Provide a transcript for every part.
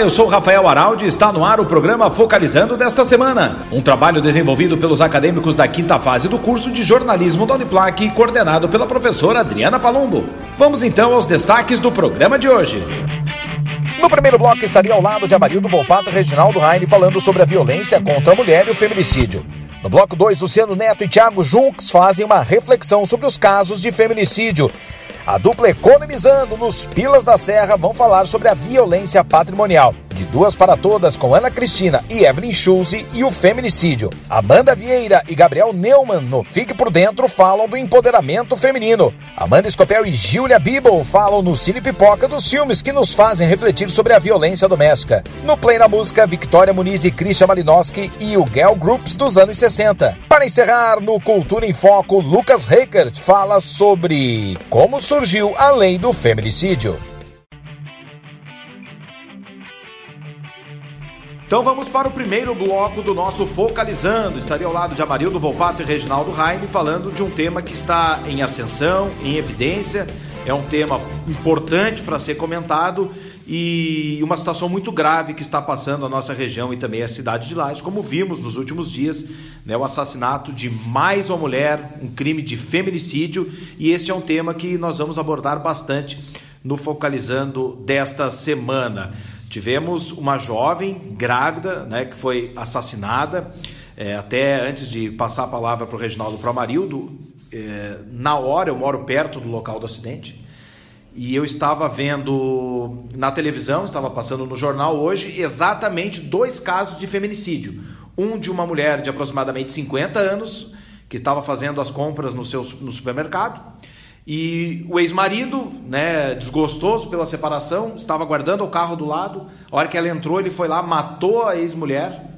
Eu sou Rafael Araldi e está no ar o programa Focalizando desta semana. Um trabalho desenvolvido pelos acadêmicos da quinta fase do curso de jornalismo da Uniplac e coordenado pela professora Adriana Palumbo. Vamos então aos destaques do programa de hoje. No primeiro bloco estaria ao lado de Amarildo Volpato Reginaldo Raine falando sobre a violência contra a mulher e o feminicídio. No bloco 2, Luciano Neto e Thiago Junks fazem uma reflexão sobre os casos de feminicídio. A dupla Economizando nos Pilas da Serra vão falar sobre a violência patrimonial. De duas para todas com Ana Cristina e Evelyn Schulze e o feminicídio. Amanda Vieira e Gabriel Neumann no Fique por Dentro falam do empoderamento feminino. Amanda Escopel e Julia Bibel falam no Cine Pipoca dos filmes que nos fazem refletir sobre a violência doméstica. No Play na Música, Victoria Muniz e Christian Malinowski e o Girl Groups dos anos 60. Para encerrar, no Cultura em Foco, Lucas Reikert fala sobre como surgiu a lei do feminicídio. Então vamos para o primeiro bloco do nosso Focalizando. Estaria ao lado de Amarildo Volpato e Reginaldo Raime falando de um tema que está em ascensão, em evidência. É um tema importante para ser comentado e uma situação muito grave que está passando a nossa região e também a cidade de Lages, como vimos nos últimos dias, né, o assassinato de mais uma mulher, um crime de feminicídio, e este é um tema que nós vamos abordar bastante no Focalizando desta semana. Tivemos uma jovem grávida né, que foi assassinada. É, até antes de passar a palavra para o Reginaldo para o Amarildo, é, na hora eu moro perto do local do acidente e eu estava vendo na televisão, estava passando no jornal hoje, exatamente dois casos de feminicídio. Um de uma mulher de aproximadamente 50 anos que estava fazendo as compras no, seu, no supermercado e o ex-marido, né, desgostoso pela separação, estava guardando o carro do lado. A hora que ela entrou, ele foi lá, matou a ex-mulher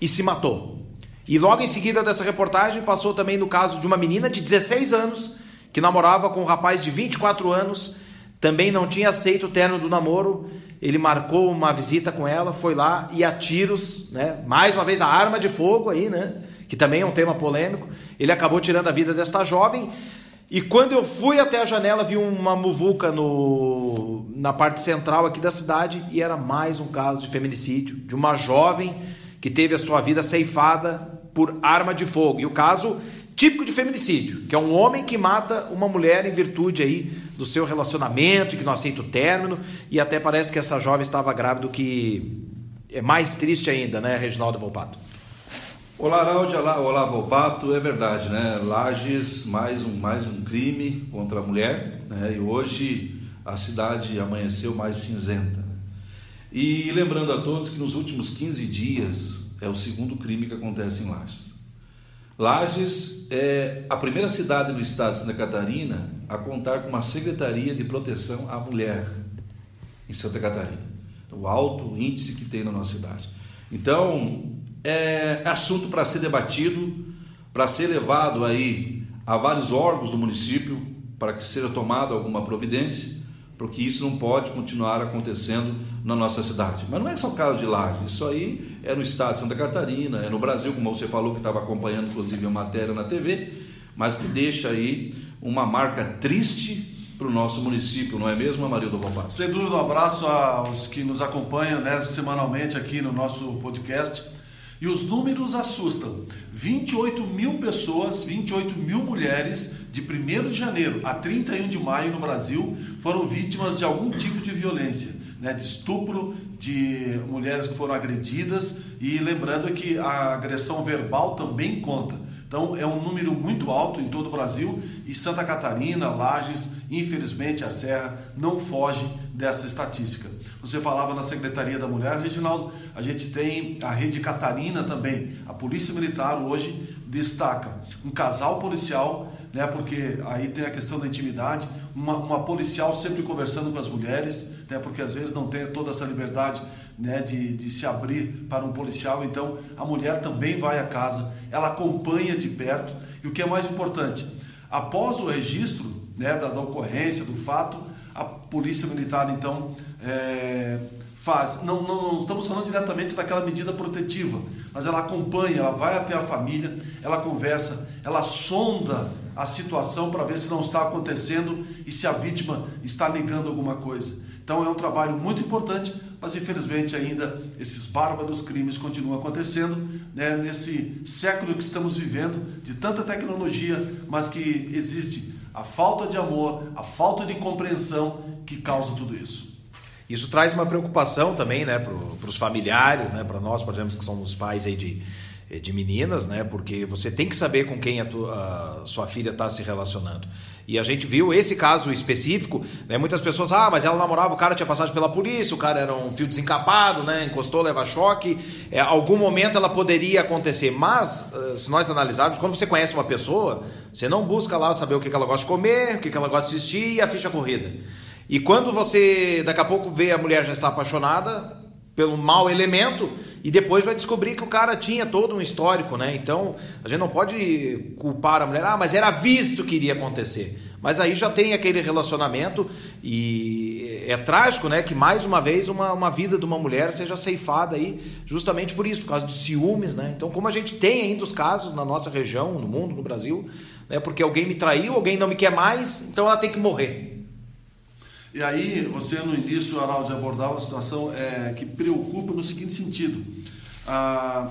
e se matou. E logo em seguida dessa reportagem passou também no caso de uma menina de 16 anos que namorava com um rapaz de 24 anos, também não tinha aceito o terno do namoro. Ele marcou uma visita com ela, foi lá e a tiros, né, mais uma vez a arma de fogo aí, né, que também é um tema polêmico. Ele acabou tirando a vida desta jovem e quando eu fui até a janela, vi uma muvuca no, na parte central aqui da cidade e era mais um caso de feminicídio de uma jovem que teve a sua vida ceifada por arma de fogo. E o caso típico de feminicídio, que é um homem que mata uma mulher em virtude aí do seu relacionamento que não aceita o término. E até parece que essa jovem estava grávida, o que é mais triste ainda, né, Reginaldo Volpato? Olá, Araldi, olá, olá, é verdade, né? Lages, mais um, mais um crime contra a mulher, né? E hoje a cidade amanheceu mais cinzenta. E lembrando a todos que nos últimos 15 dias é o segundo crime que acontece em Lages. Lages é a primeira cidade do estado de Santa Catarina a contar com uma Secretaria de Proteção à Mulher em Santa Catarina. O alto índice que tem na nossa cidade. Então, é assunto para ser debatido, para ser levado aí a vários órgãos do município para que seja tomada alguma providência, porque isso não pode continuar acontecendo na nossa cidade. Mas não é só o caso de Laje, isso aí é no estado de Santa Catarina, é no Brasil, como você falou que estava acompanhando inclusive a matéria na TV, mas que deixa aí uma marca triste para o nosso município, não é mesmo, Amarildo Roubato? Sem dúvida, um abraço aos que nos acompanham né, semanalmente aqui no nosso podcast. E os números assustam. 28 mil pessoas, 28 mil mulheres, de 1 de janeiro a 31 de maio no Brasil, foram vítimas de algum tipo de violência, né? de estupro, de mulheres que foram agredidas. E lembrando que a agressão verbal também conta. Então é um número muito alto em todo o Brasil e Santa Catarina, Lages, infelizmente a Serra não foge dessa estatística. Você falava na Secretaria da Mulher, Reginaldo, a gente tem a Rede Catarina também. A Polícia Militar hoje destaca um casal policial, né, porque aí tem a questão da intimidade, uma, uma policial sempre conversando com as mulheres, né, porque às vezes não tem toda essa liberdade né, de, de se abrir para um policial, então a mulher também vai à casa, ela acompanha de perto, e o que é mais importante, após o registro né, da, da ocorrência, do fato, a Polícia Militar então é, faz. Não, não, não, estamos falando diretamente daquela medida protetiva, mas ela acompanha, ela vai até a família, ela conversa, ela sonda a situação para ver se não está acontecendo e se a vítima está negando alguma coisa. Então é um trabalho muito importante mas infelizmente ainda esses bárbaros crimes continuam acontecendo né, nesse século que estamos vivendo, de tanta tecnologia, mas que existe a falta de amor, a falta de compreensão que causa tudo isso. Isso traz uma preocupação também né, para os familiares, né, para nós, por exemplo, que somos pais aí de, de meninas, né, porque você tem que saber com quem a, tua, a sua filha está se relacionando. E a gente viu esse caso específico, né? Muitas pessoas, ah, mas ela namorava, o cara tinha passagem pela polícia, o cara era um fio desencapado, né? Encostou, leva choque. É, algum momento ela poderia acontecer. Mas, eh, se nós analisarmos, quando você conhece uma pessoa, você não busca lá saber o que ela gosta de comer, o que ela gosta de assistir e a ficha corrida. E quando você daqui a pouco vê a mulher já está apaixonada pelo mau elemento, e depois vai descobrir que o cara tinha todo um histórico, né? Então, a gente não pode culpar a mulher, ah, mas era visto que iria acontecer. Mas aí já tem aquele relacionamento e é trágico, né? Que mais uma vez uma, uma vida de uma mulher seja ceifada aí justamente por isso, por causa de ciúmes, né? Então, como a gente tem ainda os casos na nossa região, no mundo, no Brasil, né? Porque alguém me traiu, alguém não me quer mais, então ela tem que morrer. E aí, você no início, Araldo, abordava uma situação é, que preocupa no seguinte sentido. Ah,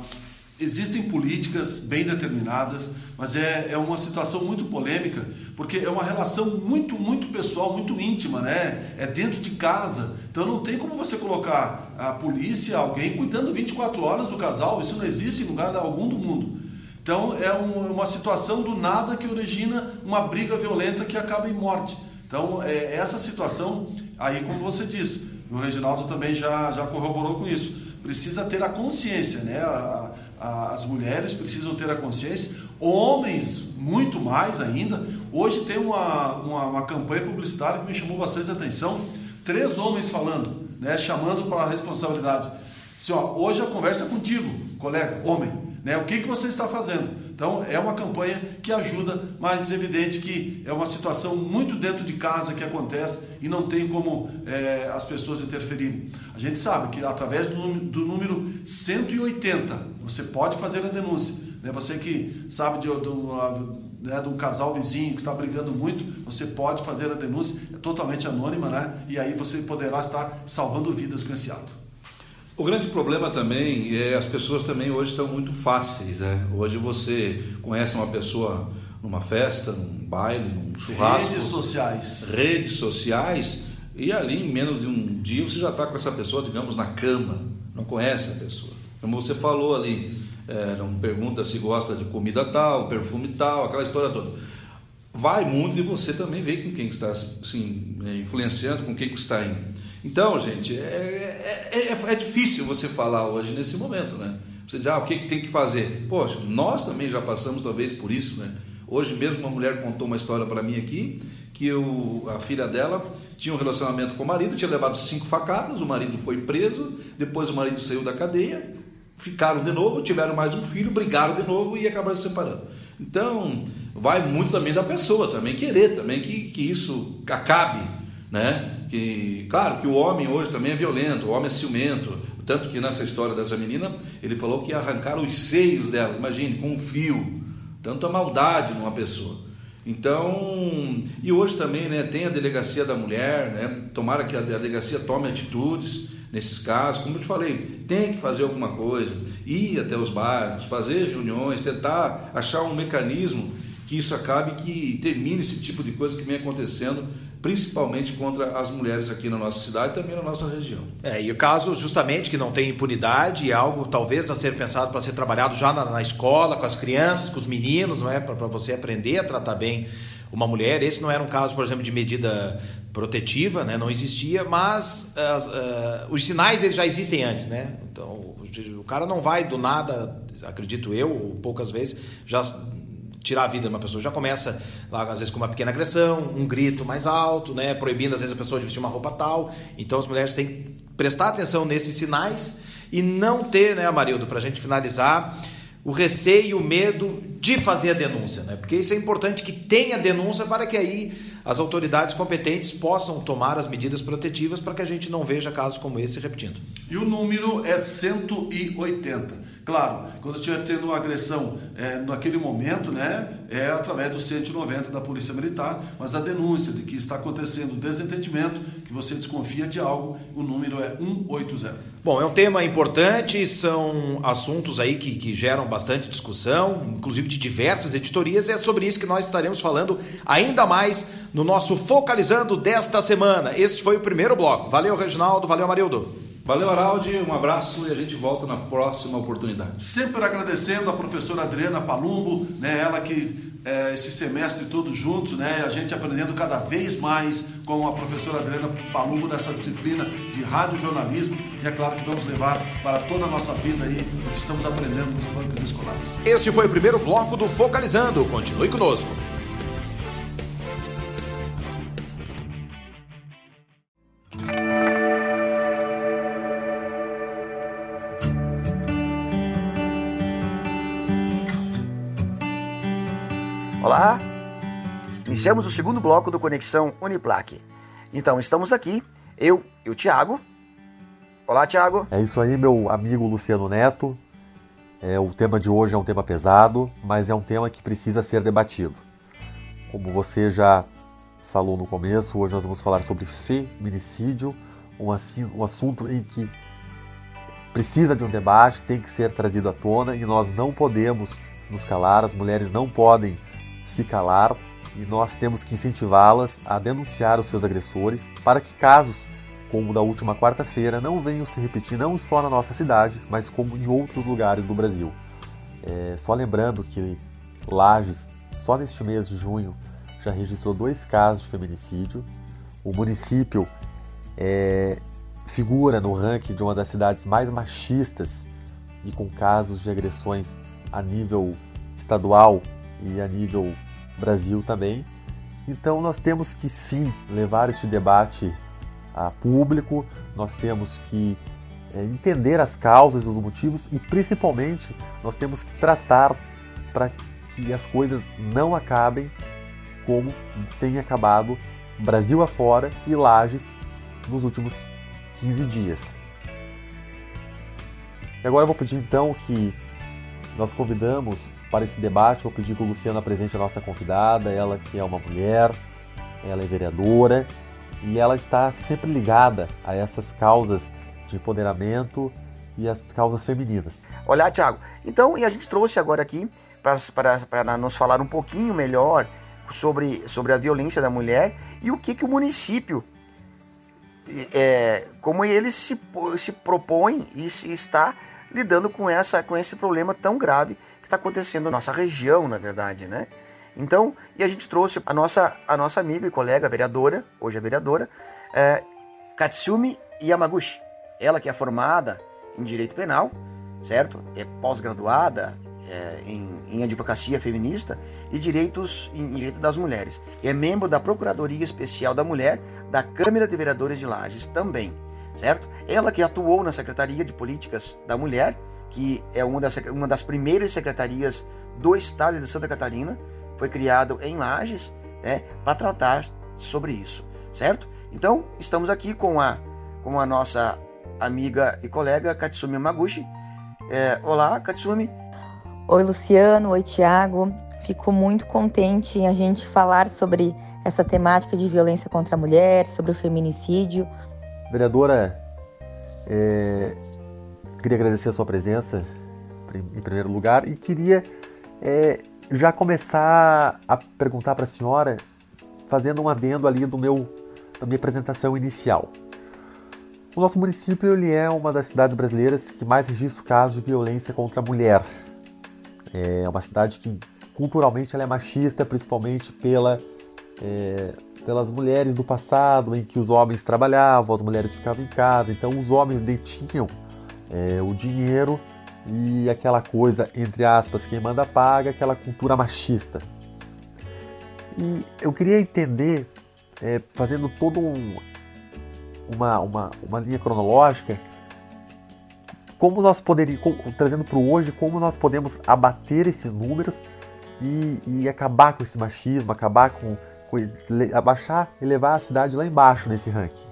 existem políticas bem determinadas, mas é, é uma situação muito polêmica, porque é uma relação muito, muito pessoal, muito íntima, né? É dentro de casa. Então não tem como você colocar a polícia, alguém cuidando 24 horas do casal, isso não existe em lugar algum do mundo. Então é uma situação do nada que origina uma briga violenta que acaba em morte. Então, é, essa situação, aí como você disse, o Reginaldo também já, já corroborou com isso, precisa ter a consciência, né? A, a, as mulheres precisam ter a consciência, homens muito mais ainda. Hoje tem uma, uma, uma campanha publicitária que me chamou bastante atenção, três homens falando, né? chamando para a responsabilidade. Assim, ó, hoje a conversa é contigo, colega, homem. Né? O que, que você está fazendo? Então é uma campanha que ajuda, mas é evidente que é uma situação muito dentro de casa que acontece e não tem como é, as pessoas interferirem. A gente sabe que através do, do número 180 você pode fazer a denúncia. Né? Você que sabe de, de, né, de um casal vizinho que está brigando muito, você pode fazer a denúncia, é totalmente anônima, né? e aí você poderá estar salvando vidas com esse ato. O grande problema também é as pessoas também hoje estão muito fáceis, né? Hoje você conhece uma pessoa numa festa, num baile, num churrasco. Redes sociais. Redes sociais, e ali em menos de um dia você já está com essa pessoa, digamos, na cama. Não conhece a pessoa. Como você falou ali, é, não pergunta se gosta de comida tal, perfume tal, aquela história toda. Vai muito de você também ver com quem está assim, influenciando, com quem está indo. Então, gente, é, é, é, é, difícil você falar hoje nesse momento, né? Você diz, ah, o que, que tem que fazer? Poxa, nós também já passamos talvez por isso, né? Hoje mesmo uma mulher contou uma história para mim aqui, que eu, a filha dela tinha um relacionamento com o marido, tinha levado cinco facadas, o marido foi preso, depois o marido saiu da cadeia, ficaram de novo, tiveram mais um filho, brigaram de novo e acabaram se separando. Então, vai muito também da pessoa, também querer também que, que isso acabe, né? que, claro, que o homem hoje também é violento, o homem é ciumento, tanto que nessa história dessa menina, ele falou que arrancaram os seios dela, imagine, com um fio, tanta maldade numa pessoa. Então, e hoje também, né, tem a delegacia da mulher, né, tomara que a delegacia tome atitudes nesses casos, como eu te falei, tem que fazer alguma coisa, ir até os bairros, fazer reuniões, tentar achar um mecanismo que isso acabe, que termine esse tipo de coisa que vem acontecendo principalmente contra as mulheres aqui na nossa cidade e também na nossa região. É, e o caso justamente que não tem impunidade, é algo talvez a ser pensado para ser trabalhado já na, na, escola, com as crianças, com os meninos, não é? Para você aprender a tratar bem uma mulher. Esse não era um caso, por exemplo, de medida protetiva, né? não existia, mas uh, uh, os sinais eles já existem antes. Né? Então, o, o cara não vai do nada, acredito eu, poucas vezes, já tirar a vida de uma pessoa. Já começa, lá, às vezes, com uma pequena agressão, um grito mais alto, né? proibindo, às vezes, a pessoa de vestir uma roupa tal. Então, as mulheres têm que prestar atenção nesses sinais e não ter, né, Amarildo, para a gente finalizar, o receio e o medo de fazer a denúncia. Né? Porque isso é importante que tenha denúncia para que aí as autoridades competentes possam tomar as medidas protetivas para que a gente não veja casos como esse repetindo. E o número é 180 Claro, quando estiver tendo uma agressão é, naquele momento, né, é através do 190 da Polícia Militar, mas a denúncia de que está acontecendo desentendimento, que você desconfia de algo, o número é 180. Bom, é um tema importante, são assuntos aí que, que geram bastante discussão, inclusive de diversas editorias, e é sobre isso que nós estaremos falando ainda mais no nosso Focalizando desta semana. Este foi o primeiro bloco. Valeu, Reginaldo, valeu, Marildo. Valeu, Araldi, um abraço e a gente volta na próxima oportunidade. Sempre agradecendo a professora Adriana Palumbo, né, ela que é, esse semestre todos juntos, né, a gente aprendendo cada vez mais com a professora Adriana Palumbo dessa disciplina de rádio jornalismo e é claro que vamos levar para toda a nossa vida aí o que estamos aprendendo nos bancos escolares. Este foi o primeiro bloco do Focalizando. Continue conosco. Iniciamos o segundo bloco do Conexão Uniplaque. Então, estamos aqui, eu e o Tiago. Olá, Tiago. É isso aí, meu amigo Luciano Neto. É, o tema de hoje é um tema pesado, mas é um tema que precisa ser debatido. Como você já falou no começo, hoje nós vamos falar sobre feminicídio, um, um assunto em que precisa de um debate, tem que ser trazido à tona e nós não podemos nos calar, as mulheres não podem se calar e nós temos que incentivá-las a denunciar os seus agressores para que casos como o da última quarta-feira não venham se repetir não só na nossa cidade, mas como em outros lugares do Brasil. É, só lembrando que Lages, só neste mês de junho, já registrou dois casos de feminicídio. O município é, figura no ranking de uma das cidades mais machistas e com casos de agressões a nível estadual e a nível Brasil também. Então nós temos que sim levar este debate a público, nós temos que é, entender as causas, os motivos e principalmente nós temos que tratar para que as coisas não acabem como tem acabado Brasil afora e Lages nos últimos 15 dias. E agora eu vou pedir então que nós convidamos para esse debate, vou pedir que o Luciano apresente a nossa convidada, ela que é uma mulher, ela é vereadora e ela está sempre ligada a essas causas de empoderamento e as causas femininas. Olá, Tiago. Então, e a gente trouxe agora aqui para nos falar um pouquinho melhor sobre, sobre a violência da mulher e o que, que o município, é, como ele se, se propõe e se está lidando com, essa, com esse problema tão grave que está acontecendo na nossa região, na verdade, né? Então, e a gente trouxe a nossa, a nossa amiga e colega vereadora, hoje é vereadora, é, Katsumi Yamaguchi. Ela que é formada em Direito Penal, certo? É pós-graduada é, em, em, Advocacia Feminista e Direitos em Direito das Mulheres. É membro da Procuradoria Especial da Mulher da Câmara de Vereadores de Lages também certo? Ela que atuou na Secretaria de Políticas da Mulher, que é uma das, uma das primeiras secretarias do estado de Santa Catarina, foi criado em Lages, né, para tratar sobre isso, certo? Então, estamos aqui com a, com a nossa amiga e colega Katsumi Maguchi. É, olá, Katsumi. Oi, Luciano. Oi, Tiago. Fico muito contente em a gente falar sobre essa temática de violência contra a mulher, sobre o feminicídio. Vereadora, é, queria agradecer a sua presença em primeiro lugar e queria é, já começar a perguntar para a senhora, fazendo um adendo ali do meu, da minha apresentação inicial. O nosso município ele é uma das cidades brasileiras que mais registra casos de violência contra a mulher. É uma cidade que culturalmente ela é machista, principalmente pela é, pelas mulheres do passado, em que os homens trabalhavam, as mulheres ficavam em casa, então os homens detinham é, o dinheiro e aquela coisa, entre aspas, quem manda paga, aquela cultura machista. E eu queria entender, é, fazendo todo um, uma, uma, uma linha cronológica, como nós poderíamos, trazendo para o hoje, como nós podemos abater esses números e, e acabar com esse machismo, acabar com abaixar e levar a cidade lá embaixo nesse ranking?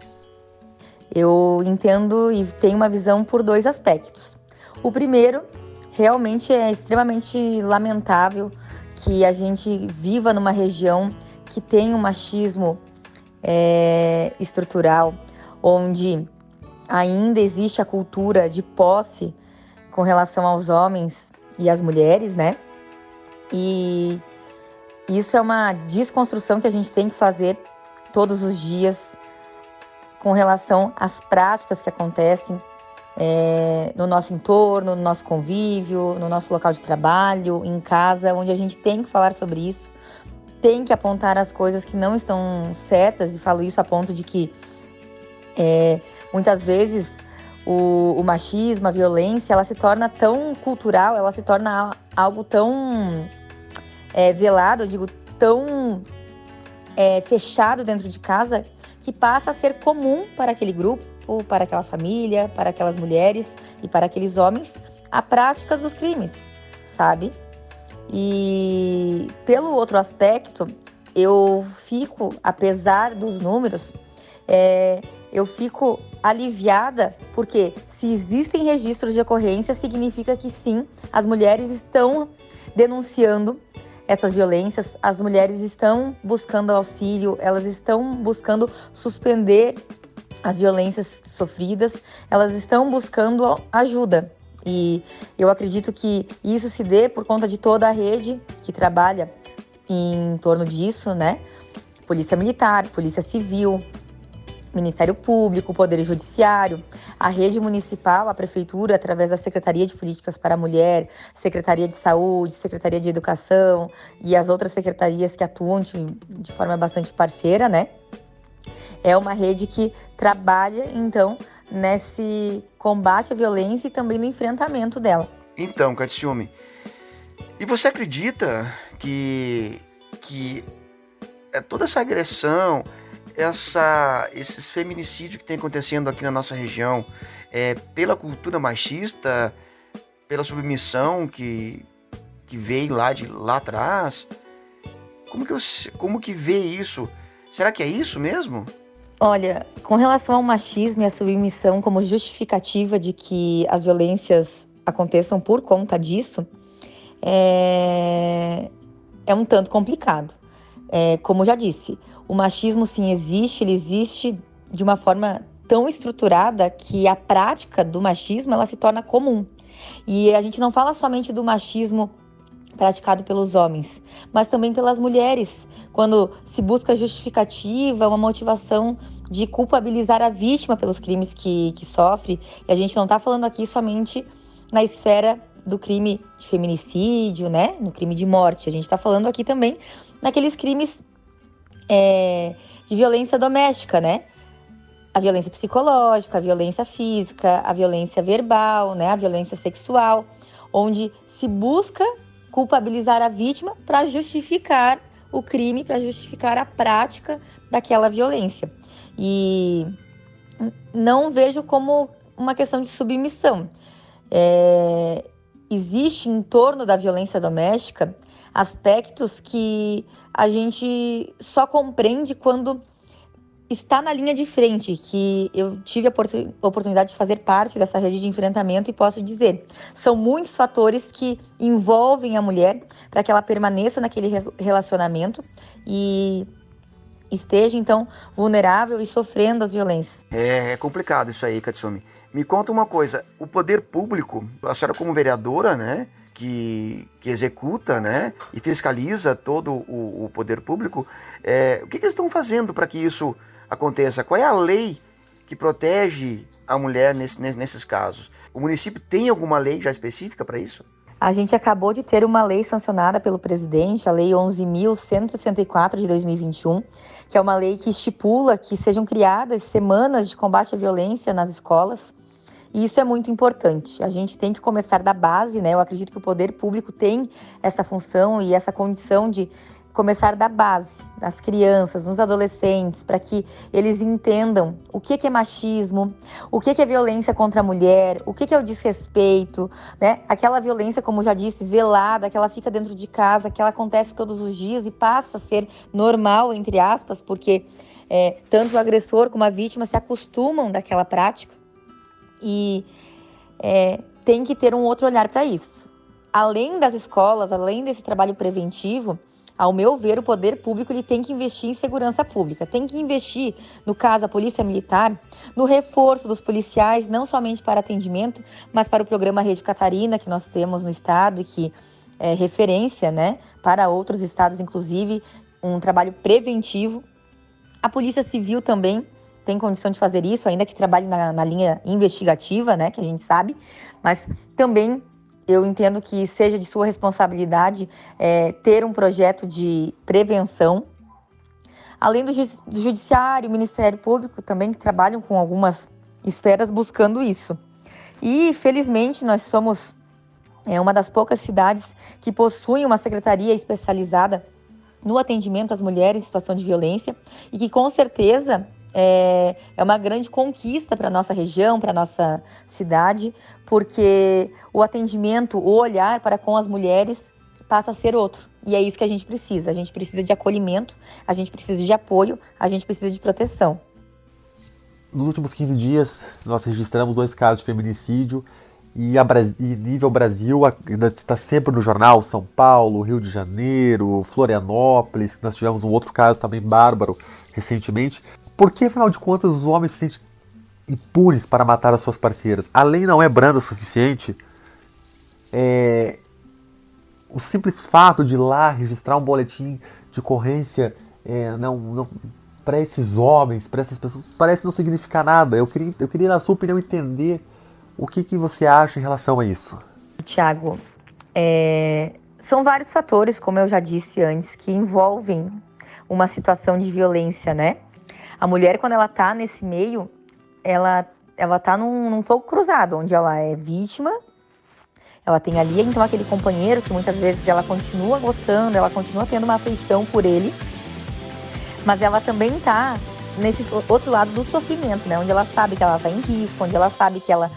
Eu entendo e tenho uma visão por dois aspectos. O primeiro, realmente é extremamente lamentável que a gente viva numa região que tem um machismo é, estrutural, onde ainda existe a cultura de posse com relação aos homens e às mulheres, né? E isso é uma desconstrução que a gente tem que fazer todos os dias com relação às práticas que acontecem é, no nosso entorno, no nosso convívio, no nosso local de trabalho, em casa, onde a gente tem que falar sobre isso, tem que apontar as coisas que não estão certas, e falo isso a ponto de que é, muitas vezes o, o, machismo, a violência, ela se torna tão cultural, ela se torna algo tão é, velado, eu digo, tão é, fechado dentro de casa, que passa a ser comum para aquele grupo, para aquela família, para aquelas mulheres e para aqueles homens a prática dos crimes, sabe? E pelo outro aspecto, eu fico, apesar dos números, é, eu fico aliviada porque se existem registros de ocorrência, significa que sim, as mulheres estão denunciando essas violências, as mulheres estão buscando auxílio, elas estão buscando suspender as violências sofridas, elas estão buscando ajuda. E eu acredito que isso se dê por conta de toda a rede que trabalha em torno disso, né? Polícia Militar, Polícia Civil, Ministério Público, Poder Judiciário, a rede municipal, a prefeitura, através da Secretaria de Políticas para a Mulher, Secretaria de Saúde, Secretaria de Educação e as outras secretarias que atuam de, de forma bastante parceira, né? É uma rede que trabalha, então, nesse combate à violência e também no enfrentamento dela. Então, Katsumi, e você acredita que, que é toda essa agressão, essa, esses feminicídios que tem acontecendo aqui na nossa região é pela cultura machista, pela submissão que, que veio lá de lá atrás? Como que, você, como que vê isso? Será que é isso mesmo? Olha, com relação ao machismo e à submissão como justificativa de que as violências aconteçam por conta disso, é, é um tanto complicado. É, como já disse, o machismo sim existe, ele existe de uma forma tão estruturada que a prática do machismo ela se torna comum. E a gente não fala somente do machismo praticado pelos homens, mas também pelas mulheres, quando se busca justificativa, uma motivação de culpabilizar a vítima pelos crimes que, que sofre. E a gente não está falando aqui somente na esfera do crime de feminicídio, né? No crime de morte. A gente está falando aqui também naqueles crimes é, de violência doméstica, né? A violência psicológica, a violência física, a violência verbal, né? A violência sexual, onde se busca culpabilizar a vítima para justificar o crime, para justificar a prática daquela violência. E não vejo como uma questão de submissão. É, existe em torno da violência doméstica aspectos que a gente só compreende quando está na linha de frente, que eu tive a oportunidade de fazer parte dessa rede de enfrentamento e posso dizer, são muitos fatores que envolvem a mulher para que ela permaneça naquele relacionamento e esteja então vulnerável e sofrendo as violências. É, é complicado isso aí, Katsumi. Me conta uma coisa, o poder público, a senhora como vereadora, né, que, que executa, né, e fiscaliza todo o, o poder público, é, o que, que eles estão fazendo para que isso aconteça? Qual é a lei que protege a mulher nesse, nesses casos? O município tem alguma lei já específica para isso? A gente acabou de ter uma lei sancionada pelo presidente, a Lei 11.164 de 2021, que é uma lei que estipula que sejam criadas semanas de combate à violência nas escolas. E isso é muito importante. A gente tem que começar da base, né? Eu acredito que o poder público tem essa função e essa condição de começar da base, das crianças, nos adolescentes, para que eles entendam o que, é machismo, o que, é violência contra a mulher, o que, é o desrespeito, né? Aquela violência, como já disse, velada, que ela fica dentro de casa, que ela acontece todos os dias e passa a ser normal, entre aspas, porque é, tanto o agressor como a vítima se acostumam daquela prática e é, tem que ter um outro olhar para isso. além das escolas, além desse trabalho preventivo, ao meu ver, o poder público ele tem que investir em segurança pública, tem que investir, no caso, a Polícia Militar, no reforço dos policiais, não somente para atendimento, mas para o programa Rede Catarina, que nós temos no estado e que é referência né, para outros estados, inclusive, um trabalho preventivo. A Polícia Civil também tem condição de fazer isso, ainda que trabalhe na, na linha investigativa, né, que a gente sabe, mas também eu entendo que seja de sua responsabilidade é, ter um projeto de prevenção. Além do, do Judiciário, Ministério Público também que trabalham com algumas esferas buscando isso. E, felizmente, nós somos é, uma das poucas cidades que possuem uma secretaria especializada no atendimento às mulheres em situação de violência e que, com certeza, é, é uma grande conquista para nossa região, para nossa cidade, porque o atendimento, o olhar para com as mulheres passa a ser outro. E é isso que a gente precisa. A gente precisa de acolhimento, a gente precisa de apoio, a gente precisa de proteção. Nos últimos 15 dias, nós registramos dois casos de feminicídio e, a e nível Brasil está sempre no jornal, São Paulo, Rio de Janeiro, Florianópolis, nós tivemos um outro caso também bárbaro recentemente. Por que, afinal de contas, os homens se sentem impunes para matar as suas parceiras? A lei não é branda o suficiente? É... O simples fato de ir lá registrar um boletim de ocorrência é, não, não, para esses homens, para essas pessoas, parece não significar nada. Eu queria, eu queria, na sua opinião, entender o que, que você acha em relação a isso. Tiago, é... são vários fatores, como eu já disse antes, que envolvem uma situação de violência, né? A mulher, quando ela tá nesse meio, ela, ela tá num, num fogo cruzado, onde ela é vítima, ela tem ali então aquele companheiro que muitas vezes ela continua gostando, ela continua tendo uma afeição por ele, mas ela também tá nesse outro lado do sofrimento, né? Onde ela sabe que ela tá em risco, onde ela sabe que ela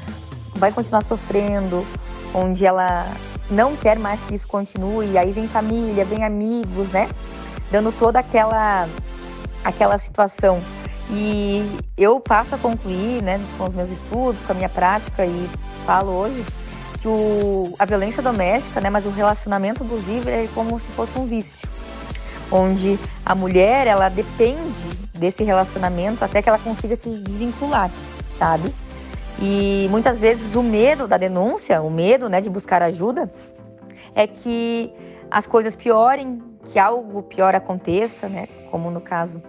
vai continuar sofrendo, onde ela não quer mais que isso continue, e aí vem família, vem amigos, né? Dando toda aquela aquela situação. E eu passo a concluir, né, com os meus estudos, com a minha prática e falo hoje que o, a violência doméstica, né, mas o relacionamento abusivo é como se fosse um vício, onde a mulher ela depende desse relacionamento até que ela consiga se desvincular, sabe? E muitas vezes o medo da denúncia, o medo, né, de buscar ajuda, é que as coisas piorem, que algo pior aconteça, né, como no caso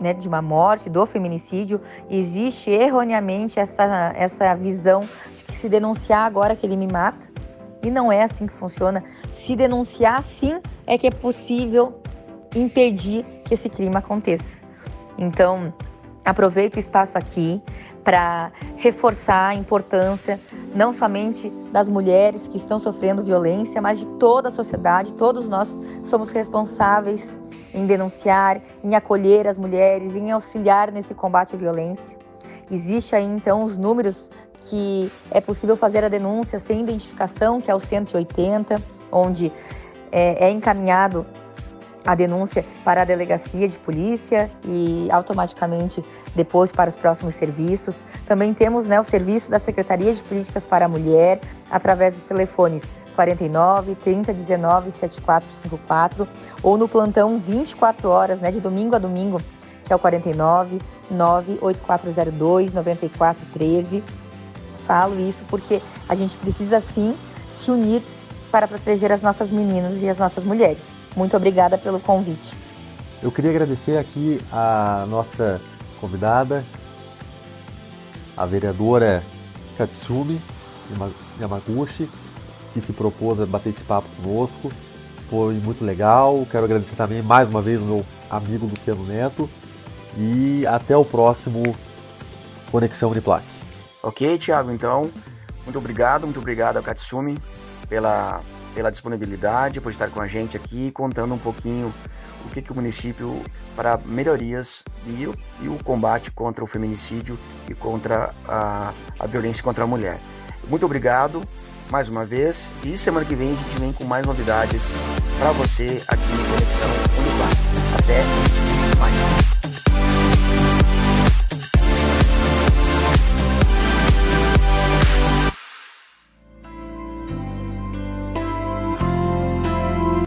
né, de uma morte, do feminicídio, existe erroneamente essa, essa visão de que se denunciar agora que ele me mata. E não é assim que funciona. Se denunciar, sim, é que é possível impedir que esse crime aconteça. Então, aproveito o espaço aqui para reforçar a importância não somente das mulheres que estão sofrendo violência, mas de toda a sociedade. Todos nós somos responsáveis em denunciar, em acolher as mulheres, em auxiliar nesse combate à violência. Existe aí então os números que é possível fazer a denúncia sem identificação, que é o 180, onde é, é encaminhado a denúncia para a delegacia de polícia e automaticamente depois para os próximos serviços. Também temos né, o serviço da Secretaria de Políticas para a Mulher através dos telefones 49 30 19 7454 ou no plantão 24 horas, né, de domingo a domingo, que é o 49 98402 9413. Falo isso porque a gente precisa sim se unir para proteger as nossas meninas e as nossas mulheres. Muito obrigada pelo convite. Eu queria agradecer aqui a nossa convidada, a vereadora Katsumi Yamaguchi, que se propôs a bater esse papo conosco. Foi muito legal. Quero agradecer também mais uma vez ao meu amigo Luciano Neto. E até o próximo Conexão Uniplac. Ok, Thiago, então, muito obrigado, muito obrigado ao Katsumi pela pela disponibilidade, por estar com a gente aqui, contando um pouquinho o que, que o município para melhorias e, e o combate contra o feminicídio e contra a, a violência contra a mulher. Muito obrigado mais uma vez e semana que vem a gente vem com mais novidades para você aqui no Conexão Univar. Até mais.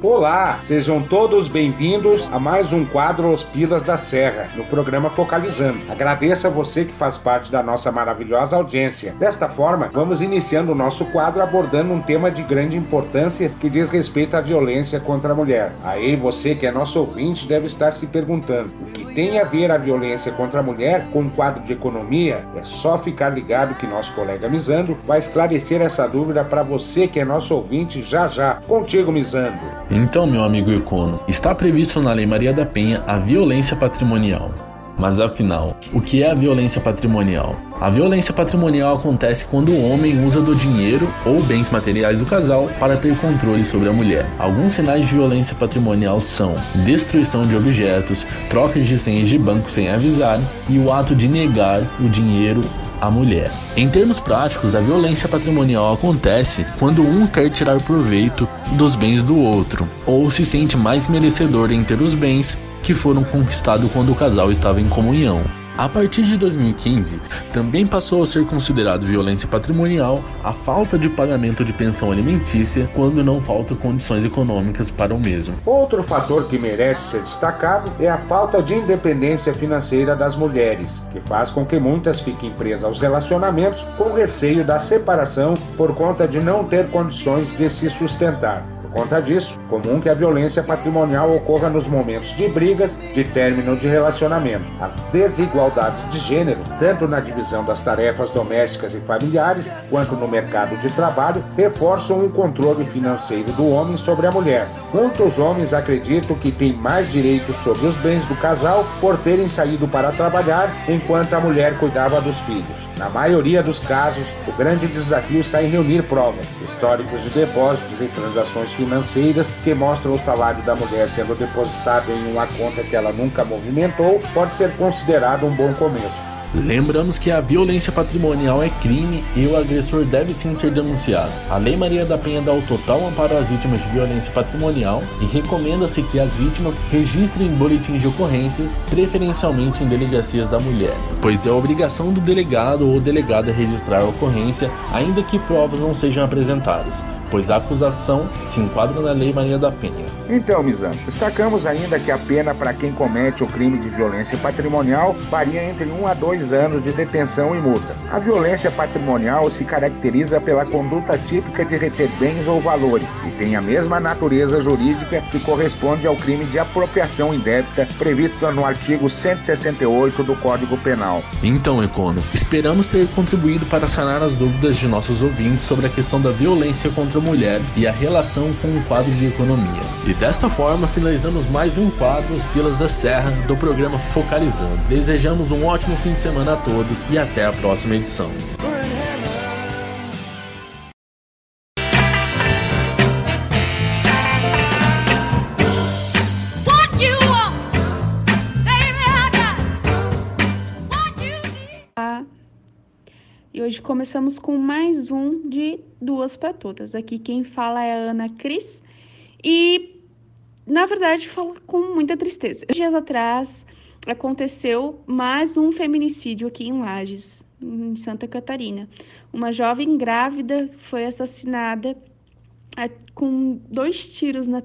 Olá, sejam todos bem-vindos a mais um quadro Os Pilas da Serra, no programa Focalizando. Agradeço a você que faz parte da nossa maravilhosa audiência. Desta forma, vamos iniciando o nosso quadro abordando um tema de grande importância que diz respeito à violência contra a mulher. Aí você que é nosso ouvinte deve estar se perguntando o que tem a ver a violência contra a mulher com o quadro de economia? É só ficar ligado que nosso colega Misando vai esclarecer essa dúvida para você que é nosso ouvinte já já. Contigo, Misando. Então, meu amigo Econo, está previsto na Lei Maria da Penha a violência patrimonial. Mas afinal, o que é a violência patrimonial? A violência patrimonial acontece quando o homem usa do dinheiro ou bens materiais do casal para ter controle sobre a mulher. Alguns sinais de violência patrimonial são destruição de objetos, trocas de senhas de banco sem avisar e o ato de negar o dinheiro à mulher. Em termos práticos, a violência patrimonial acontece quando um quer tirar proveito dos bens do outro, ou se sente mais merecedor em ter os bens que foram conquistados quando o casal estava em comunhão. A partir de 2015, também passou a ser considerado violência patrimonial a falta de pagamento de pensão alimentícia quando não faltam condições econômicas para o mesmo. Outro fator que merece ser destacado é a falta de independência financeira das mulheres, que faz com que muitas fiquem presas aos relacionamentos com receio da separação por conta de não ter condições de se sustentar. Por conta disso, comum que a violência patrimonial ocorra nos momentos de brigas, de término de relacionamento. As desigualdades de gênero, tanto na divisão das tarefas domésticas e familiares, quanto no mercado de trabalho, reforçam o controle financeiro do homem sobre a mulher. Muitos homens acreditam que têm mais direitos sobre os bens do casal por terem saído para trabalhar enquanto a mulher cuidava dos filhos. Na maioria dos casos, o grande desafio está em reunir provas, históricos de depósitos e transações financeiras que mostram o salário da mulher sendo depositado em uma conta que ela nunca movimentou, pode ser considerado um bom começo. Lembramos que a violência patrimonial é crime e o agressor deve sim ser denunciado. A Lei Maria da Penha dá o total amparo às vítimas de violência patrimonial e recomenda-se que as vítimas registrem boletins de ocorrência, preferencialmente em delegacias da mulher, pois é obrigação do delegado ou delegada registrar a ocorrência, ainda que provas não sejam apresentadas, pois a acusação se enquadra na Lei Maria da Penha. Então, Mizan, destacamos ainda que a pena para quem comete o crime de violência patrimonial varia entre 1 a 2 anos de detenção e multa. A violência patrimonial se caracteriza pela conduta típica de reter bens ou valores e tem a mesma natureza jurídica que corresponde ao crime de apropriação indébita previsto no artigo 168 do Código Penal. Então, Econo, esperamos ter contribuído para sanar as dúvidas de nossos ouvintes sobre a questão da violência contra a mulher e a relação com o quadro de economia. E desta forma, finalizamos mais um quadro Os Pilas da Serra do programa Focalizando. Desejamos um ótimo fim de semana a todos e até a próxima edição. Começamos com mais um de Duas para Todas. Aqui quem fala é a Ana Cris e, na verdade, falo com muita tristeza. Dias atrás aconteceu mais um feminicídio aqui em Lages, em Santa Catarina. Uma jovem grávida foi assassinada é, com dois tiros na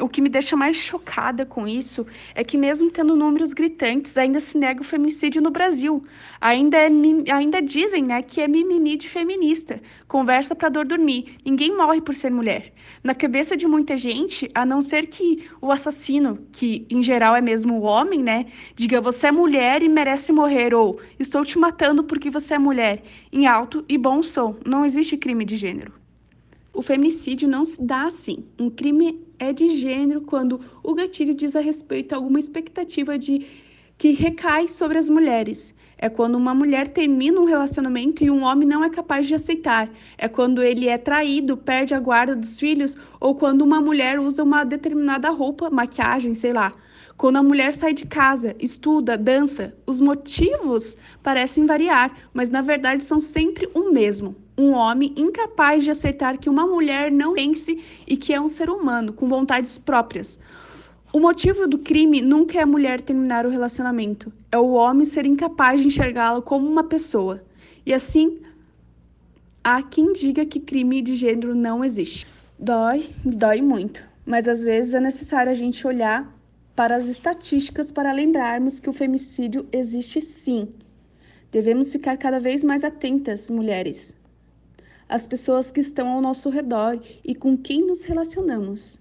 o que me deixa mais chocada com isso é que, mesmo tendo números gritantes, ainda se nega o feminicídio no Brasil. Ainda, é, ainda dizem né, que é mimimi de feminista. Conversa para dor dormir. Ninguém morre por ser mulher. Na cabeça de muita gente, a não ser que o assassino, que em geral é mesmo o homem, né, diga você é mulher e merece morrer, ou estou te matando porque você é mulher, em alto e bom som. Não existe crime de gênero. O femicídio não se dá assim. Um crime é de gênero quando o gatilho diz a respeito a alguma expectativa de que recai sobre as mulheres. É quando uma mulher termina um relacionamento e um homem não é capaz de aceitar. É quando ele é traído, perde a guarda dos filhos ou quando uma mulher usa uma determinada roupa, maquiagem, sei lá. Quando a mulher sai de casa, estuda, dança, os motivos parecem variar, mas na verdade são sempre o mesmo um homem incapaz de aceitar que uma mulher não pense e que é um ser humano com vontades próprias. O motivo do crime nunca é a mulher terminar o relacionamento, é o homem ser incapaz de enxergá-la como uma pessoa. E assim, há quem diga que crime de gênero não existe. Dói, dói muito. mas às vezes é necessário a gente olhar para as estatísticas para lembrarmos que o femicídio existe sim. Devemos ficar cada vez mais atentas, mulheres, às pessoas que estão ao nosso redor e com quem nos relacionamos.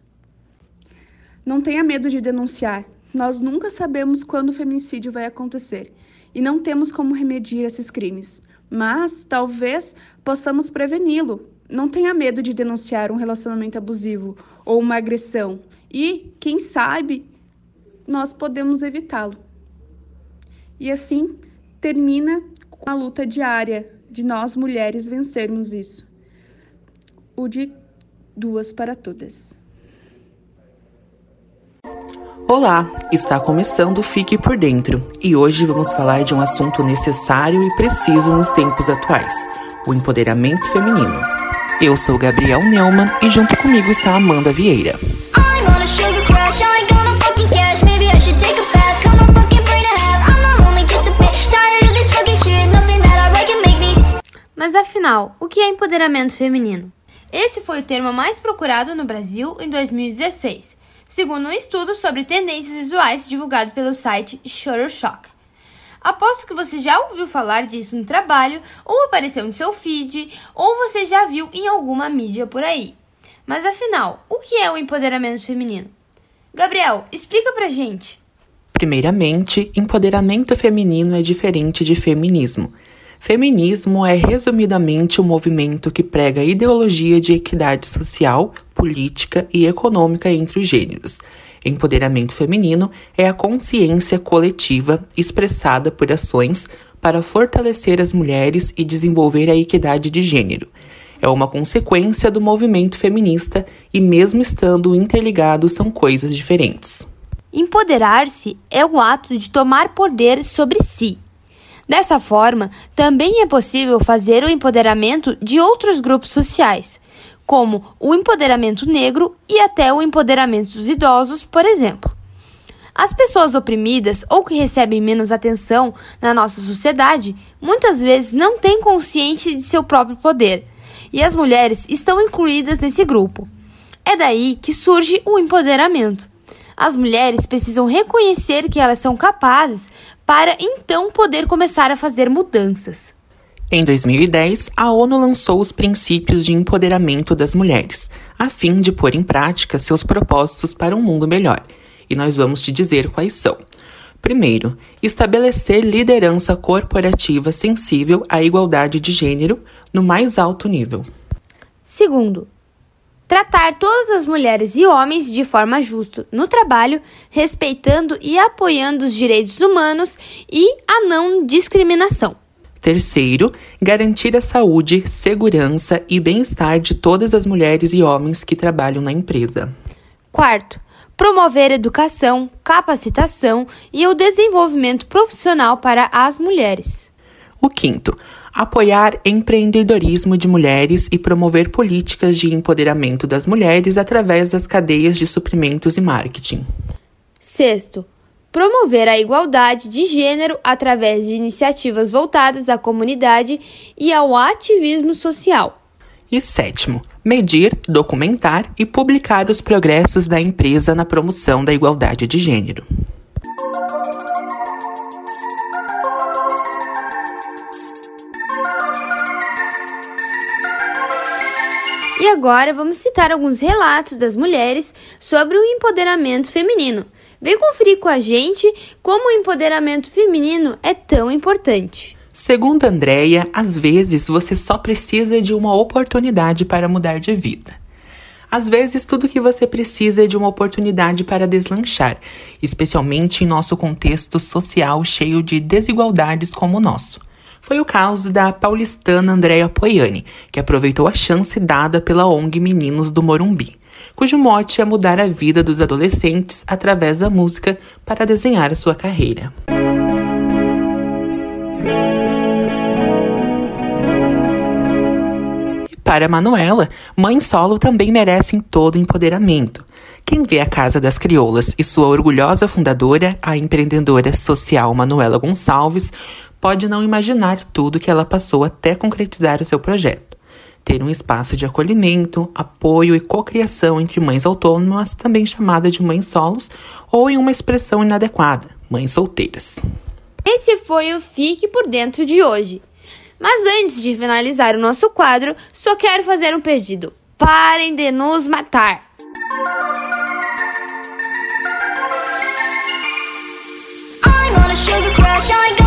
Não tenha medo de denunciar. Nós nunca sabemos quando o feminicídio vai acontecer e não temos como remediar esses crimes, mas talvez possamos preveni-lo. Não tenha medo de denunciar um relacionamento abusivo ou uma agressão e, quem sabe, nós podemos evitá-lo. E assim termina com a luta diária de nós mulheres vencermos isso. O de duas para todas. Olá, está começando Fique por Dentro e hoje vamos falar de um assunto necessário e preciso nos tempos atuais: o empoderamento feminino. Eu sou Gabriel Neumann e junto comigo está Amanda Vieira. Mas afinal, o que é empoderamento feminino? Esse foi o termo mais procurado no Brasil em 2016, segundo um estudo sobre tendências visuais divulgado pelo site Shutterstock. Aposto que você já ouviu falar disso no trabalho, ou apareceu no seu feed, ou você já viu em alguma mídia por aí. Mas afinal, o que é o empoderamento feminino? Gabriel, explica pra gente. Primeiramente, empoderamento feminino é diferente de feminismo. Feminismo é resumidamente um movimento que prega a ideologia de equidade social, política e econômica entre os gêneros. Empoderamento feminino é a consciência coletiva expressada por ações para fortalecer as mulheres e desenvolver a equidade de gênero. É uma consequência do movimento feminista e, mesmo estando interligados, são coisas diferentes. Empoderar-se é o ato de tomar poder sobre si Dessa forma, também é possível fazer o empoderamento de outros grupos sociais, como o empoderamento negro e até o empoderamento dos idosos, por exemplo. As pessoas oprimidas ou que recebem menos atenção na nossa sociedade muitas vezes não têm consciência de seu próprio poder, e as mulheres estão incluídas nesse grupo. É daí que surge o empoderamento. As mulheres precisam reconhecer que elas são capazes para então poder começar a fazer mudanças. Em 2010, a ONU lançou os princípios de empoderamento das mulheres, a fim de pôr em prática seus propósitos para um mundo melhor. E nós vamos te dizer quais são. Primeiro, estabelecer liderança corporativa sensível à igualdade de gênero no mais alto nível. Segundo, Tratar todas as mulheres e homens de forma justa no trabalho, respeitando e apoiando os direitos humanos e a não discriminação. Terceiro, garantir a saúde, segurança e bem-estar de todas as mulheres e homens que trabalham na empresa. Quarto, promover educação, capacitação e o desenvolvimento profissional para as mulheres. O quinto, apoiar empreendedorismo de mulheres e promover políticas de empoderamento das mulheres através das cadeias de suprimentos e marketing. Sexto, promover a igualdade de gênero através de iniciativas voltadas à comunidade e ao ativismo social. E sétimo, medir, documentar e publicar os progressos da empresa na promoção da igualdade de gênero. E agora vamos citar alguns relatos das mulheres sobre o empoderamento feminino. Vem conferir com a gente como o empoderamento feminino é tão importante. Segundo Andréia, às vezes você só precisa de uma oportunidade para mudar de vida. Às vezes, tudo que você precisa é de uma oportunidade para deslanchar, especialmente em nosso contexto social cheio de desigualdades como o nosso foi o caso da paulistana Andréa Poiani, que aproveitou a chance dada pela ONG Meninos do Morumbi, cujo mote é mudar a vida dos adolescentes através da música para desenhar a sua carreira. Para Manuela, mãe solo também merecem todo empoderamento. Quem vê a Casa das Crioulas e sua orgulhosa fundadora, a empreendedora social Manuela Gonçalves, pode não imaginar tudo que ela passou até concretizar o seu projeto. ter um espaço de acolhimento, apoio e cocriação entre mães autônomas, também chamada de mães solos, ou em uma expressão inadequada, mães solteiras. Esse foi o Fique por Dentro de hoje. Mas antes de finalizar o nosso quadro, só quero fazer um pedido. Parem de nos matar. I'm on a sugar crash, I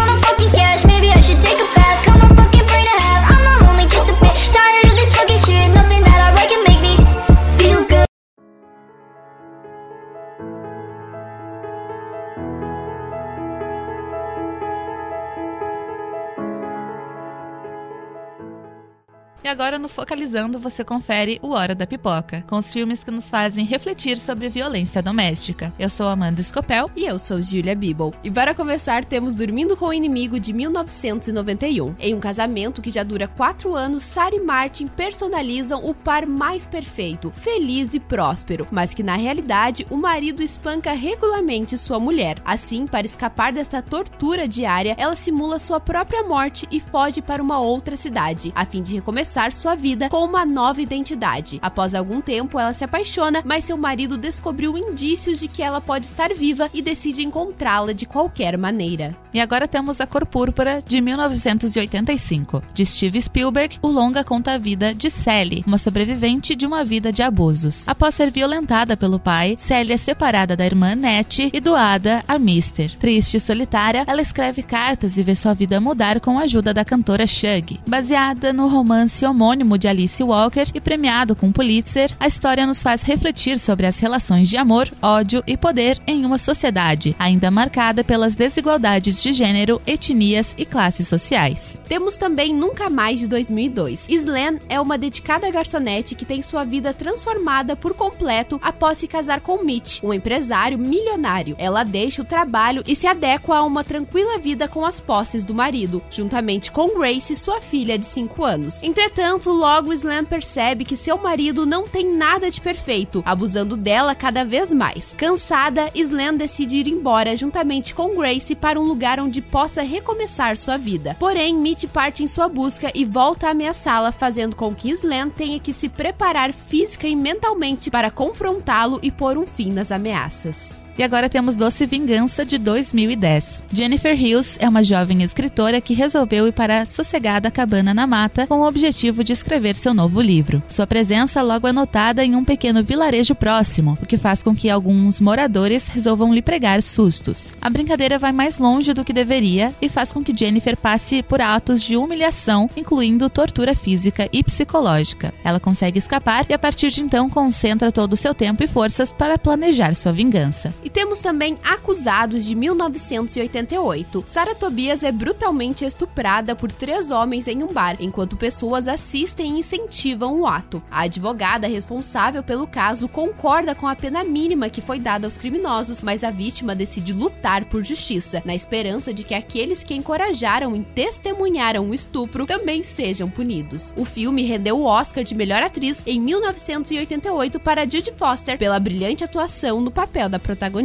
E agora no Focalizando você confere o Hora da Pipoca, com os filmes que nos fazem refletir sobre violência doméstica. Eu sou Amanda Scopel e eu sou Julia Bibble. E para começar, temos Dormindo com o Inimigo de 1991. Em um casamento que já dura quatro anos, Sarah e Martin personalizam o par mais perfeito, feliz e próspero, mas que na realidade o marido espanca regularmente sua mulher. Assim, para escapar desta tortura diária, ela simula sua própria morte e foge para uma outra cidade, a fim de recomeçar sua vida com uma nova identidade. Após algum tempo, ela se apaixona, mas seu marido descobriu indícios de que ela pode estar viva e decide encontrá-la de qualquer maneira. E agora temos A Cor Púrpura, de 1985. De Steve Spielberg, o longa conta a vida de Sally, uma sobrevivente de uma vida de abusos. Após ser violentada pelo pai, Sally é separada da irmã Nettie e doada a Mister. Triste e solitária, ela escreve cartas e vê sua vida mudar com a ajuda da cantora Shug. Baseada no romance homônimo de Alice Walker e premiado com Pulitzer, a história nos faz refletir sobre as relações de amor, ódio e poder em uma sociedade ainda marcada pelas desigualdades de gênero, etnias e classes sociais. Temos também Nunca Mais de 2002. Slan é uma dedicada garçonete que tem sua vida transformada por completo após se casar com Mitch, um empresário milionário. Ela deixa o trabalho e se adequa a uma tranquila vida com as posses do marido, juntamente com Grace, sua filha de 5 anos. Entretanto, logo Slam percebe que seu marido não tem nada de perfeito, abusando dela cada vez mais. Cansada, Slam decide ir embora juntamente com Grace para um lugar onde possa recomeçar sua vida. Porém, Mitch parte em sua busca e volta a ameaçá-la, fazendo com que Slam tenha que se preparar física e mentalmente para confrontá-lo e pôr um fim nas ameaças. E agora temos Doce Vingança de 2010. Jennifer Hills é uma jovem escritora que resolveu ir para a sossegada cabana na mata com o objetivo de escrever seu novo livro. Sua presença logo é notada em um pequeno vilarejo próximo, o que faz com que alguns moradores resolvam lhe pregar sustos. A brincadeira vai mais longe do que deveria e faz com que Jennifer passe por atos de humilhação, incluindo tortura física e psicológica. Ela consegue escapar e a partir de então concentra todo o seu tempo e forças para planejar sua vingança. E temos também Acusados de 1988. Sarah Tobias é brutalmente estuprada por três homens em um bar, enquanto pessoas assistem e incentivam o ato. A advogada responsável pelo caso concorda com a pena mínima que foi dada aos criminosos, mas a vítima decide lutar por justiça, na esperança de que aqueles que encorajaram e testemunharam o estupro também sejam punidos. O filme rendeu o Oscar de melhor atriz em 1988 para Judy Foster pela brilhante atuação no papel da protagonista.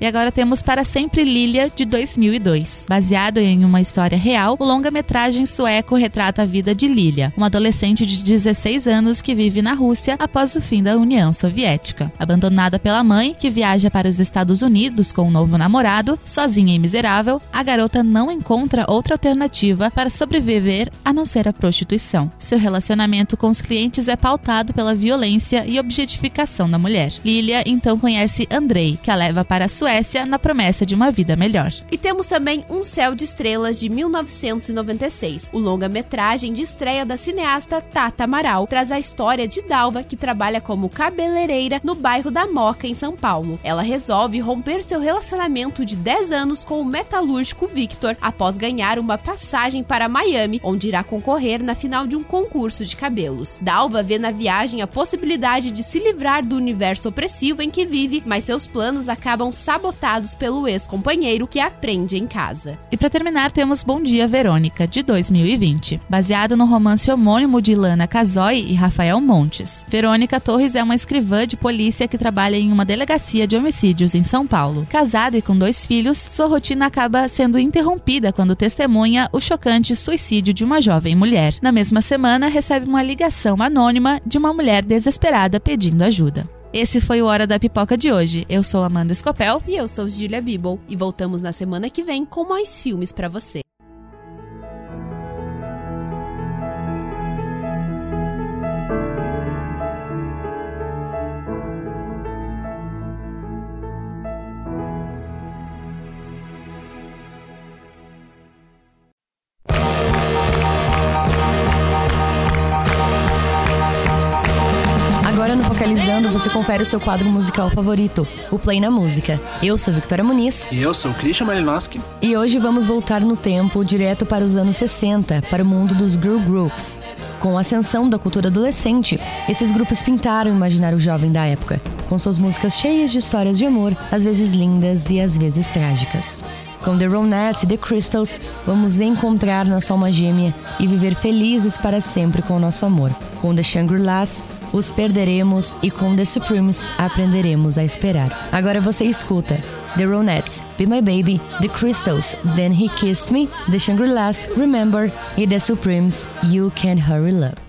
E agora temos Para Sempre Lilia, de 2002. Baseado em uma história real, o longa-metragem sueco retrata a vida de Lilia, uma adolescente de 16 anos que vive na Rússia após o fim da União Soviética. Abandonada pela mãe, que viaja para os Estados Unidos com um novo namorado, sozinha e miserável, a garota não encontra outra alternativa para sobreviver a não ser a prostituição. Seu relacionamento com os clientes é pautado pela violência e objetificação da mulher. Lilia então conhece Andrei, que a leva para a Suécia na promessa de uma vida melhor. E temos também Um Céu de Estrelas de 1996. O longa-metragem de estreia da cineasta Tata Amaral traz a história de Dalva, que trabalha como cabeleireira no bairro da Moca, em São Paulo. Ela resolve romper seu relacionamento de 10 anos com o metalúrgico Victor após ganhar uma passagem para Miami, onde irá concorrer na final de um concurso de cabelos. Dalva vê na viagem a possibilidade de se livrar do universo opressivo em que vive, mas seus planos acabam acabam sabotados pelo ex-companheiro que aprende em casa. E para terminar, temos Bom Dia Verônica, de 2020, baseado no romance homônimo de Lana Casoy e Rafael Montes. Verônica Torres é uma escrivã de polícia que trabalha em uma delegacia de homicídios em São Paulo. Casada e com dois filhos, sua rotina acaba sendo interrompida quando testemunha o chocante suicídio de uma jovem mulher. Na mesma semana, recebe uma ligação anônima de uma mulher desesperada pedindo ajuda. Esse foi o Hora da Pipoca de hoje. Eu sou Amanda Escopel. E eu sou Julia Bibble. E voltamos na semana que vem com mais filmes para você. Confere o seu quadro musical favorito, o Play na Música. Eu sou Victoria Muniz. E eu sou Christian Malinowski. E hoje vamos voltar no tempo direto para os anos 60, para o mundo dos girl groups. Com a ascensão da cultura adolescente, esses grupos pintaram o imaginário jovem da época, com suas músicas cheias de histórias de amor, às vezes lindas e às vezes trágicas. Com The Ronettes e The Crystals, vamos encontrar nossa alma gêmea e viver felizes para sempre com o nosso amor. Com The Shangri-Las, os perderemos e com The Supremes aprenderemos a esperar. Agora você escuta The Ronettes, Be My Baby, The Crystals, Then He Kissed Me, The Shangri-Las, Remember e The Supremes, You Can Hurry Love.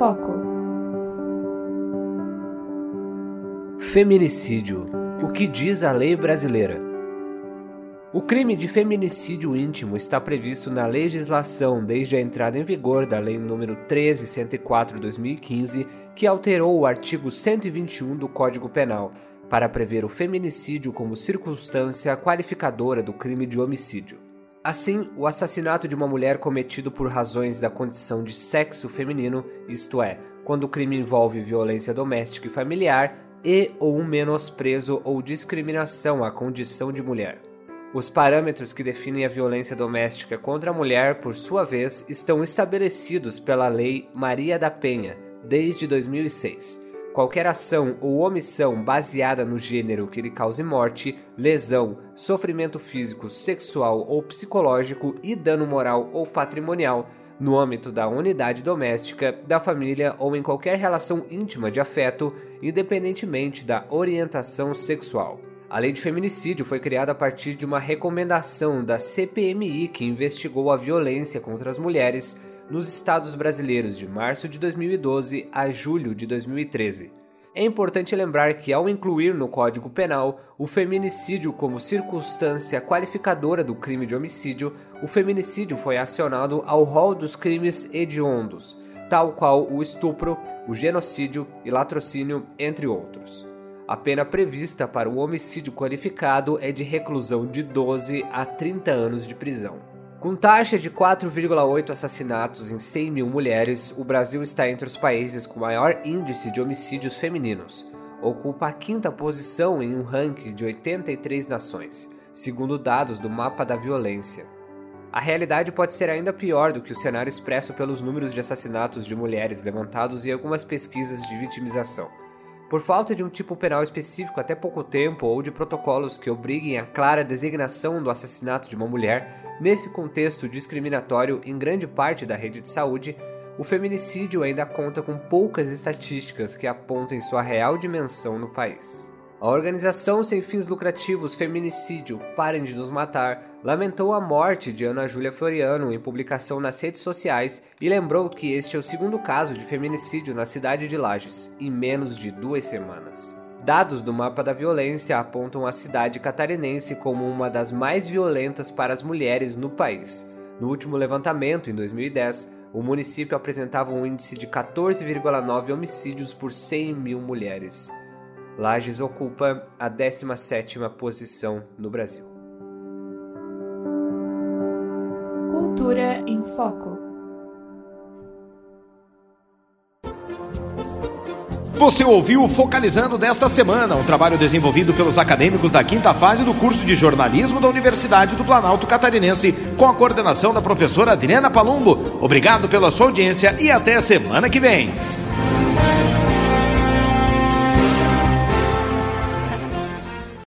Foco. Feminicídio: O que diz a lei brasileira? O crime de feminicídio íntimo está previsto na legislação desde a entrada em vigor da Lei nº 13.104/2015, que alterou o artigo 121 do Código Penal para prever o feminicídio como circunstância qualificadora do crime de homicídio. Assim, o assassinato de uma mulher cometido por razões da condição de sexo feminino, isto é, quando o crime envolve violência doméstica e familiar, e ou um menosprezo ou discriminação à condição de mulher. Os parâmetros que definem a violência doméstica contra a mulher, por sua vez, estão estabelecidos pela Lei Maria da Penha, desde 2006, Qualquer ação ou omissão baseada no gênero que lhe cause morte, lesão, sofrimento físico, sexual ou psicológico e dano moral ou patrimonial no âmbito da unidade doméstica, da família ou em qualquer relação íntima de afeto, independentemente da orientação sexual. A lei de feminicídio foi criada a partir de uma recomendação da CPMI que investigou a violência contra as mulheres nos estados brasileiros de março de 2012 a julho de 2013. É importante lembrar que, ao incluir no Código Penal o feminicídio como circunstância qualificadora do crime de homicídio, o feminicídio foi acionado ao rol dos crimes hediondos, tal qual o estupro, o genocídio e latrocínio, entre outros. A pena prevista para o homicídio qualificado é de reclusão de 12 a 30 anos de prisão. Com taxa de 4,8 assassinatos em 100 mil mulheres, o Brasil está entre os países com maior índice de homicídios femininos. Ocupa a quinta posição em um ranking de 83 nações, segundo dados do Mapa da Violência. A realidade pode ser ainda pior do que o cenário expresso pelos números de assassinatos de mulheres levantados em algumas pesquisas de vitimização. Por falta de um tipo penal específico até pouco tempo ou de protocolos que obriguem a clara designação do assassinato de uma mulher, Nesse contexto discriminatório em grande parte da rede de saúde, o feminicídio ainda conta com poucas estatísticas que apontem sua real dimensão no país. A organização sem fins lucrativos Feminicídio Parem de Nos Matar lamentou a morte de Ana Júlia Floriano em publicação nas redes sociais e lembrou que este é o segundo caso de feminicídio na cidade de Lages, em menos de duas semanas. Dados do mapa da violência apontam a cidade catarinense como uma das mais violentas para as mulheres no país. No último levantamento, em 2010, o município apresentava um índice de 14,9 homicídios por 100 mil mulheres. Lages ocupa a 17ª posição no Brasil. Cultura em Foco. Você ouviu o Focalizando desta semana, um trabalho desenvolvido pelos acadêmicos da quinta fase do curso de jornalismo da Universidade do Planalto Catarinense, com a coordenação da professora Adriana Palumbo. Obrigado pela sua audiência e até semana que vem.